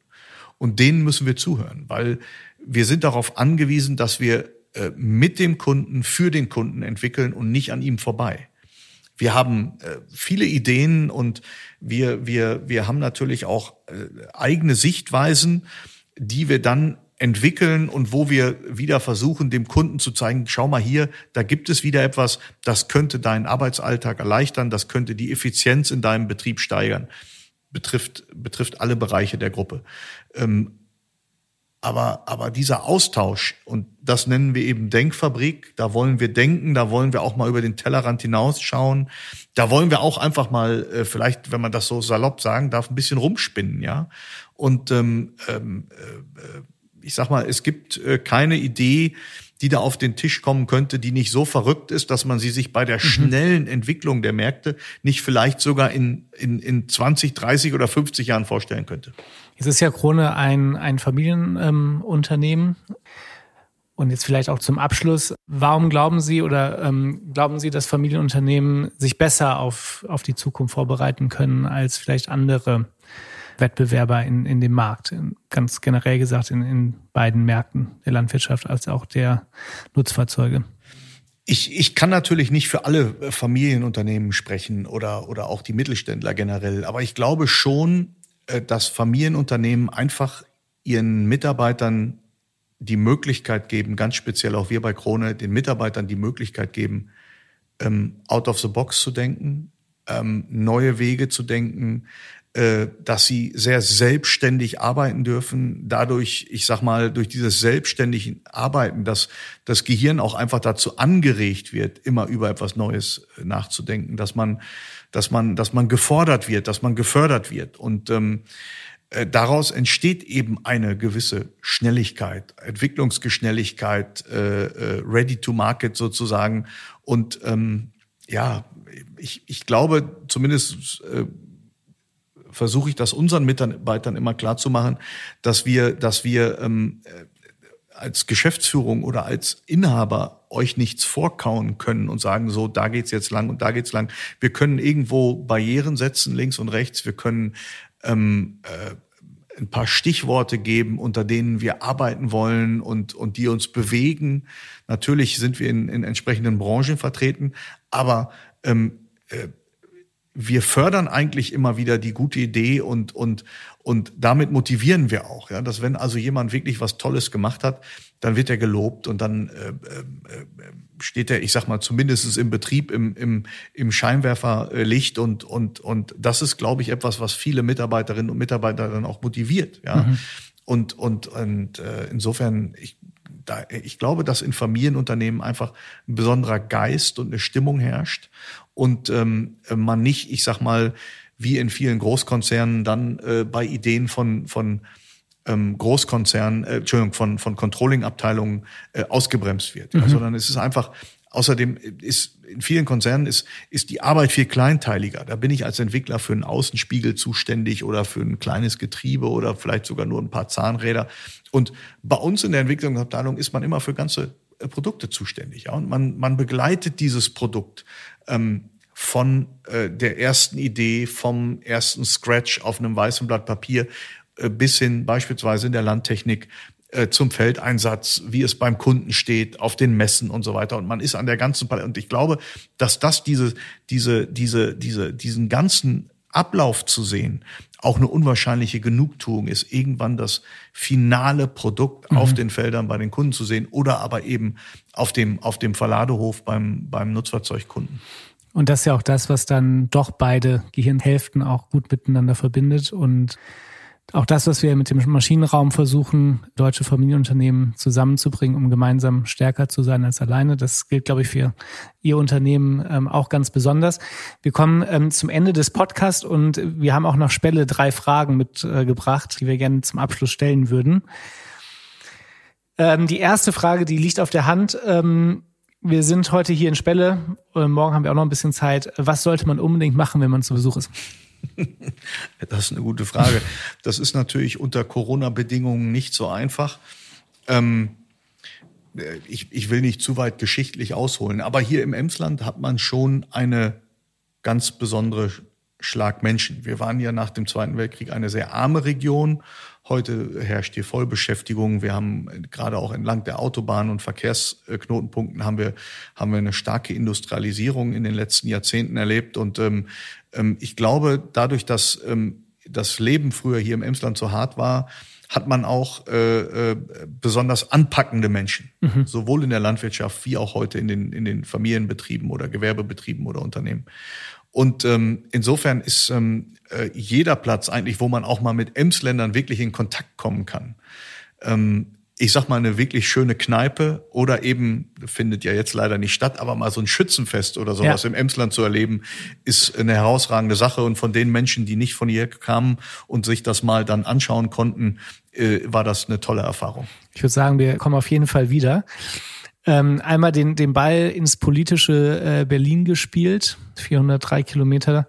Und denen müssen wir zuhören, weil wir sind darauf angewiesen, dass wir äh, mit dem Kunden, für den Kunden entwickeln und nicht an ihm vorbei. Wir haben äh, viele Ideen und wir, wir, wir haben natürlich auch äh, eigene Sichtweisen, die wir dann entwickeln und wo wir wieder versuchen, dem Kunden zu zeigen, schau mal hier, da gibt es wieder etwas, das könnte deinen Arbeitsalltag erleichtern, das könnte die Effizienz in deinem Betrieb steigern. Betrifft, betrifft alle Bereiche der Gruppe. Ähm, aber, aber dieser Austausch, und das nennen wir eben Denkfabrik, da wollen wir denken, da wollen wir auch mal über den Tellerrand hinausschauen, da wollen wir auch einfach mal, äh, vielleicht, wenn man das so salopp sagen darf, ein bisschen rumspinnen, ja. Und ähm, ähm, äh, ich sag mal, es gibt äh, keine Idee, die da auf den Tisch kommen könnte, die nicht so verrückt ist, dass man sie sich bei der mhm. schnellen Entwicklung der Märkte nicht vielleicht sogar in, in, in 20, 30 oder 50 Jahren vorstellen könnte. Es ist ja Krone ein, ein Familienunternehmen. Ähm, und jetzt vielleicht auch zum Abschluss, warum glauben Sie oder ähm, glauben Sie, dass Familienunternehmen sich besser auf, auf die Zukunft vorbereiten können als vielleicht andere Wettbewerber in, in dem Markt? Ganz generell gesagt in, in beiden Märkten der Landwirtschaft als auch der Nutzfahrzeuge. Ich, ich kann natürlich nicht für alle Familienunternehmen sprechen oder, oder auch die Mittelständler generell, aber ich glaube schon, äh, dass Familienunternehmen einfach ihren Mitarbeitern die Möglichkeit geben, ganz speziell auch wir bei Krone, den Mitarbeitern die Möglichkeit geben, ähm, out of the box zu denken, ähm, neue Wege zu denken, äh, dass sie sehr selbstständig arbeiten dürfen. Dadurch, ich sag mal, durch dieses selbstständige Arbeiten, dass das Gehirn auch einfach dazu angeregt wird, immer über etwas Neues äh, nachzudenken, dass man, dass man, dass man gefordert wird, dass man gefördert wird und ähm, äh, daraus entsteht eben eine gewisse Schnelligkeit, Entwicklungsgeschnelligkeit, äh, äh, ready to market sozusagen. Und ähm, ja, ich, ich glaube, zumindest äh, versuche ich das unseren Mitarbeitern immer klar zu machen, dass wir, dass wir ähm, äh, als Geschäftsführung oder als Inhaber euch nichts vorkauen können und sagen, so, da geht's jetzt lang und da geht's lang. Wir können irgendwo Barrieren setzen, links und rechts. Wir können ähm, äh, ein paar Stichworte geben, unter denen wir arbeiten wollen und, und die uns bewegen. Natürlich sind wir in, in entsprechenden Branchen vertreten, aber ähm, äh, wir fördern eigentlich immer wieder die gute Idee und, und, und damit motivieren wir auch, ja, dass wenn also jemand wirklich was Tolles gemacht hat, dann wird er gelobt und dann äh, äh, äh steht er, ich sag mal, zumindest im Betrieb im, im, im Scheinwerferlicht und, und, und das ist, glaube ich, etwas, was viele Mitarbeiterinnen und Mitarbeiter dann auch motiviert, ja. Mhm. Und, und, und äh, insofern, ich, da, ich glaube, dass in Familienunternehmen einfach ein besonderer Geist und eine Stimmung herrscht und ähm, man nicht, ich sag mal, wie in vielen Großkonzernen dann äh, bei Ideen von, von ähm, Großkonzernen, äh, Entschuldigung, von, von Controlling-Abteilungen äh, ausgebremst wird. Mhm. Ja, sondern es ist einfach, außerdem ist in vielen Konzernen ist, ist die Arbeit viel kleinteiliger. Da bin ich als Entwickler für einen Außenspiegel zuständig oder für ein kleines Getriebe oder vielleicht sogar nur ein paar Zahnräder. Und bei uns in der Entwicklungsabteilung ist man immer für ganze Produkte zuständig. Ja? Und man, man begleitet dieses Produkt ähm, von äh, der ersten Idee, vom ersten Scratch auf einem weißen Blatt Papier äh, bis hin beispielsweise in der Landtechnik äh, zum Feldeinsatz, wie es beim Kunden steht, auf den Messen und so weiter. Und man ist an der ganzen Palette. Und ich glaube, dass das diese, diese, diese, diese, diesen ganzen Ablauf zu sehen, auch eine unwahrscheinliche Genugtuung ist, irgendwann das finale Produkt mhm. auf den Feldern bei den Kunden zu sehen oder aber eben auf dem, auf dem Verladehof beim, beim Nutzfahrzeugkunden. Und das ist ja auch das, was dann doch beide Gehirnhälften auch gut miteinander verbindet und auch das, was wir mit dem Maschinenraum versuchen, deutsche Familienunternehmen zusammenzubringen, um gemeinsam stärker zu sein als alleine, das gilt, glaube ich, für Ihr Unternehmen ähm, auch ganz besonders. Wir kommen ähm, zum Ende des Podcasts und wir haben auch noch Spelle drei Fragen mitgebracht, äh, die wir gerne zum Abschluss stellen würden. Ähm, die erste Frage, die liegt auf der Hand. Ähm, wir sind heute hier in Spelle. Morgen haben wir auch noch ein bisschen Zeit. Was sollte man unbedingt machen, wenn man zu Besuch ist? [LAUGHS] Das ist eine gute Frage. Das ist natürlich unter Corona-Bedingungen nicht so einfach. Ähm, ich, ich will nicht zu weit geschichtlich ausholen, aber hier im Emsland hat man schon eine ganz besondere Schlag Menschen. Wir waren ja nach dem Zweiten Weltkrieg eine sehr arme Region Heute herrscht hier Vollbeschäftigung. Wir haben gerade auch entlang der Autobahnen und Verkehrsknotenpunkten haben wir, haben wir eine starke Industrialisierung in den letzten Jahrzehnten erlebt. Und ähm, ich glaube, dadurch, dass ähm, das Leben früher hier im Emsland so hart war, hat man auch äh, äh, besonders anpackende Menschen, mhm. sowohl in der Landwirtschaft wie auch heute in den, in den Familienbetrieben oder Gewerbebetrieben oder Unternehmen. Und ähm, insofern ist ähm, äh, jeder Platz eigentlich, wo man auch mal mit Emsländern wirklich in Kontakt kommen kann, ähm, ich sag mal, eine wirklich schöne Kneipe oder eben, findet ja jetzt leider nicht statt, aber mal so ein Schützenfest oder sowas ja. im Emsland zu erleben, ist eine herausragende Sache. Und von den Menschen, die nicht von hier kamen und sich das mal dann anschauen konnten, äh, war das eine tolle Erfahrung. Ich würde sagen, wir kommen auf jeden Fall wieder. Ähm, einmal den, den Ball ins politische äh, Berlin gespielt, 403 Kilometer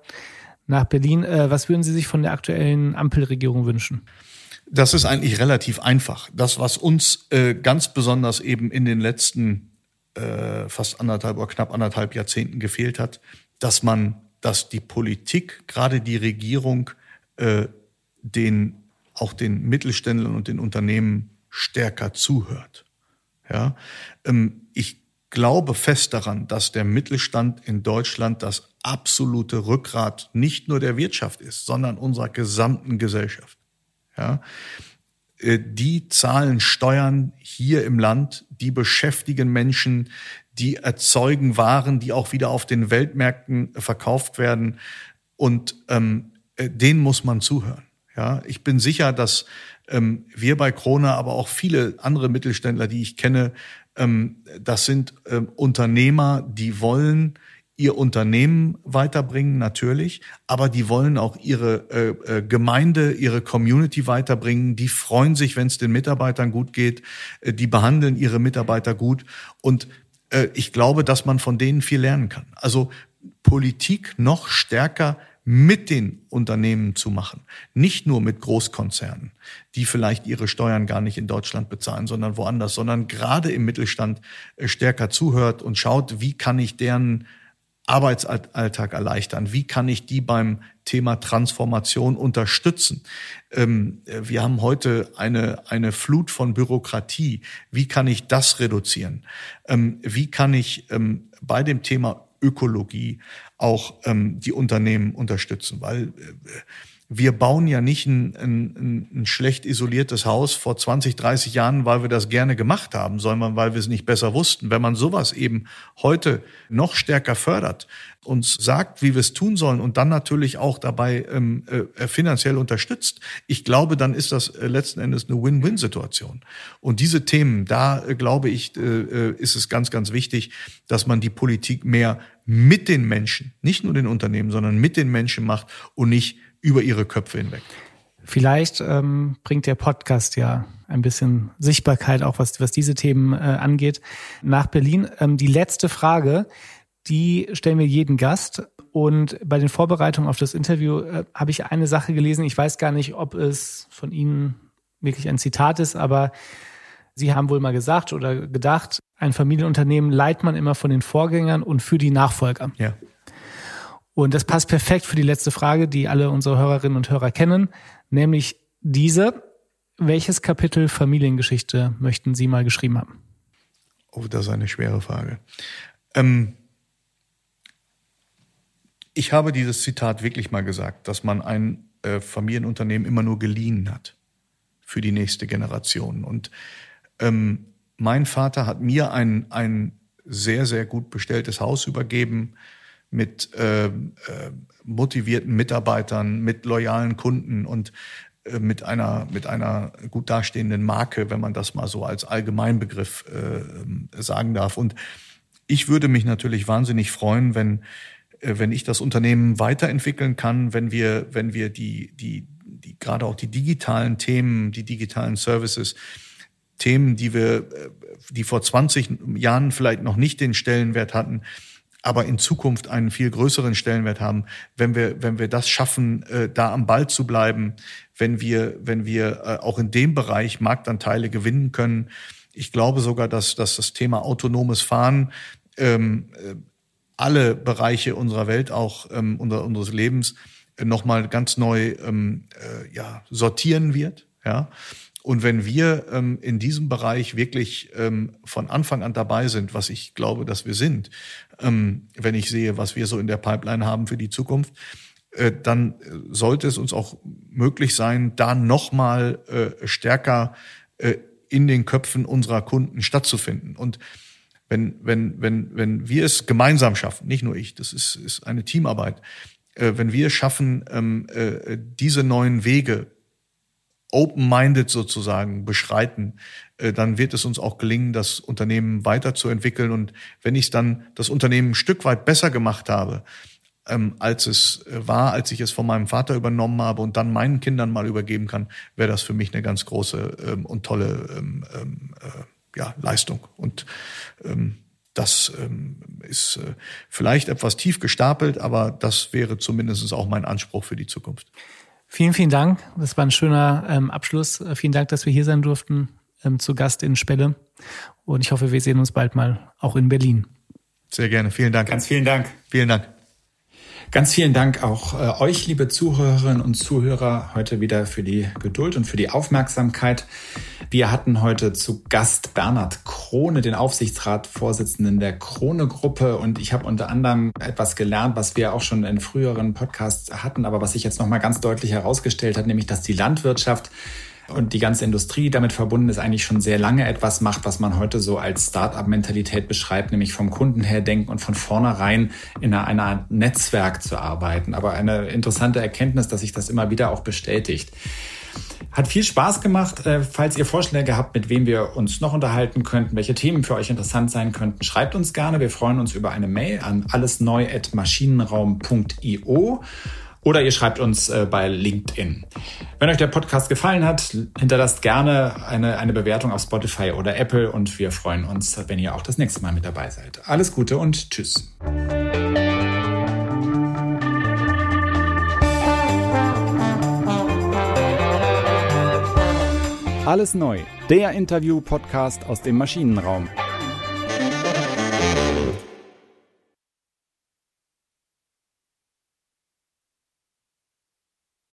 nach Berlin. Äh, was würden Sie sich von der aktuellen Ampelregierung wünschen? Das ist eigentlich relativ einfach. Das, was uns äh, ganz besonders eben in den letzten äh, fast anderthalb oder knapp anderthalb Jahrzehnten gefehlt hat, dass man, dass die Politik, gerade die Regierung, äh, den auch den Mittelständlern und den Unternehmen stärker zuhört. Ja, ähm, ich glaube fest daran, dass der Mittelstand in Deutschland das absolute Rückgrat nicht nur der Wirtschaft ist, sondern unserer gesamten Gesellschaft. Ja, äh, die zahlen Steuern hier im Land, die beschäftigen Menschen, die erzeugen Waren, die auch wieder auf den Weltmärkten verkauft werden. Und ähm, äh, denen muss man zuhören. Ja, ich bin sicher, dass ähm, wir bei Krone, aber auch viele andere Mittelständler, die ich kenne, ähm, das sind ähm, Unternehmer, die wollen ihr Unternehmen weiterbringen, natürlich, aber die wollen auch ihre äh, äh, Gemeinde, ihre Community weiterbringen. Die freuen sich, wenn es den Mitarbeitern gut geht. Äh, die behandeln ihre Mitarbeiter gut. Und äh, ich glaube, dass man von denen viel lernen kann. Also Politik noch stärker mit den Unternehmen zu machen. Nicht nur mit Großkonzernen, die vielleicht ihre Steuern gar nicht in Deutschland bezahlen, sondern woanders, sondern gerade im Mittelstand äh, stärker zuhört und schaut, wie kann ich deren Arbeitsalltag erleichtern? Wie kann ich die beim Thema Transformation unterstützen? Ähm, wir haben heute eine, eine Flut von Bürokratie. Wie kann ich das reduzieren? Ähm, wie kann ich ähm, bei dem Thema Ökologie auch ähm, die Unternehmen unterstützen, weil äh, wir bauen ja nicht ein, ein, ein schlecht isoliertes Haus vor 20, 30 Jahren, weil wir das gerne gemacht haben, sondern weil wir es nicht besser wussten. Wenn man sowas eben heute noch stärker fördert, uns sagt, wie wir es tun sollen und dann natürlich auch dabei ähm, äh, finanziell unterstützt, ich glaube, dann ist das äh, letzten Endes eine Win-Win-Situation. Und diese Themen, da äh, glaube ich, äh, äh, ist es ganz, ganz wichtig, dass man die Politik mehr mit den Menschen, nicht nur den Unternehmen, sondern mit den Menschen macht und nicht über ihre Köpfe hinweg. Vielleicht ähm, bringt der Podcast ja ein bisschen Sichtbarkeit, auch was, was diese Themen äh, angeht, nach Berlin. Ähm, die letzte Frage, die stellen wir jeden Gast. Und bei den Vorbereitungen auf das Interview äh, habe ich eine Sache gelesen. Ich weiß gar nicht, ob es von Ihnen wirklich ein Zitat ist, aber Sie haben wohl mal gesagt oder gedacht, ein Familienunternehmen leiht man immer von den Vorgängern und für die Nachfolger. Ja. Und das passt perfekt für die letzte Frage, die alle unsere Hörerinnen und Hörer kennen, nämlich diese. Welches Kapitel Familiengeschichte möchten Sie mal geschrieben haben? Oh, das ist eine schwere Frage. Ähm, ich habe dieses Zitat wirklich mal gesagt, dass man ein äh, Familienunternehmen immer nur geliehen hat für die nächste Generation. Und ähm, mein Vater hat mir ein, ein sehr, sehr gut bestelltes Haus übergeben mit äh, äh, motivierten Mitarbeitern, mit loyalen Kunden und äh, mit einer mit einer gut dastehenden Marke, wenn man das mal so als Allgemeinbegriff äh, sagen darf. Und ich würde mich natürlich wahnsinnig freuen, wenn äh, wenn ich das Unternehmen weiterentwickeln kann, wenn wir wenn wir die die die gerade auch die digitalen Themen, die digitalen Services Themen, die wir, äh, die vor 20 Jahren vielleicht noch nicht den Stellenwert hatten, aber in Zukunft einen viel größeren Stellenwert haben, wenn wir, wenn wir das schaffen, äh, da am Ball zu bleiben, wenn wir, wenn wir äh, auch in dem Bereich Marktanteile gewinnen können. Ich glaube sogar, dass, dass das Thema autonomes Fahren ähm, alle Bereiche unserer Welt, auch ähm, unser, unseres Lebens, äh, nochmal ganz neu ähm, äh, ja, sortieren wird. Ja. Und wenn wir ähm, in diesem Bereich wirklich ähm, von Anfang an dabei sind, was ich glaube, dass wir sind, ähm, wenn ich sehe, was wir so in der Pipeline haben für die Zukunft, äh, dann sollte es uns auch möglich sein, da nochmal äh, stärker äh, in den Köpfen unserer Kunden stattzufinden. Und wenn, wenn, wenn, wenn wir es gemeinsam schaffen, nicht nur ich, das ist, ist eine Teamarbeit, äh, wenn wir es schaffen, ähm, äh, diese neuen Wege open-minded sozusagen beschreiten, äh, dann wird es uns auch gelingen, das Unternehmen weiterzuentwickeln. Und wenn ich dann das Unternehmen ein Stück weit besser gemacht habe, ähm, als es äh, war, als ich es von meinem Vater übernommen habe und dann meinen Kindern mal übergeben kann, wäre das für mich eine ganz große ähm, und tolle ähm, äh, Leistung. Und das ist vielleicht etwas tief gestapelt, aber das wäre zumindest auch mein Anspruch für die Zukunft. Vielen, vielen Dank. Das war ein schöner ähm, Abschluss. Äh, vielen Dank, dass wir hier sein durften, ähm, zu Gast in Spelle. Und ich hoffe, wir sehen uns bald mal auch in Berlin. Sehr gerne. Vielen Dank. Ganz vielen Dank. Vielen Dank. Ganz vielen Dank auch äh, euch, liebe Zuhörerinnen und Zuhörer, heute wieder für die Geduld und für die Aufmerksamkeit. Wir hatten heute zu Gast Bernhard Krone, den Aufsichtsratsvorsitzenden der Krone Gruppe. Und ich habe unter anderem etwas gelernt, was wir auch schon in früheren Podcasts hatten, aber was sich jetzt nochmal ganz deutlich herausgestellt hat, nämlich dass die Landwirtschaft und die ganze Industrie damit verbunden ist, eigentlich schon sehr lange etwas macht, was man heute so als Start-up-Mentalität beschreibt, nämlich vom Kunden her denken und von vornherein in einer, einer Netzwerk zu arbeiten. Aber eine interessante Erkenntnis, dass sich das immer wieder auch bestätigt. Hat viel Spaß gemacht. Äh, falls ihr Vorschläge habt, mit wem wir uns noch unterhalten könnten, welche Themen für euch interessant sein könnten, schreibt uns gerne. Wir freuen uns über eine Mail an allesneu.maschinenraum.io oder ihr schreibt uns äh, bei LinkedIn. Wenn euch der Podcast gefallen hat, hinterlasst gerne eine, eine Bewertung auf Spotify oder Apple und wir freuen uns, wenn ihr auch das nächste Mal mit dabei seid. Alles Gute und tschüss. Alles neu, der Interview-Podcast aus dem Maschinenraum.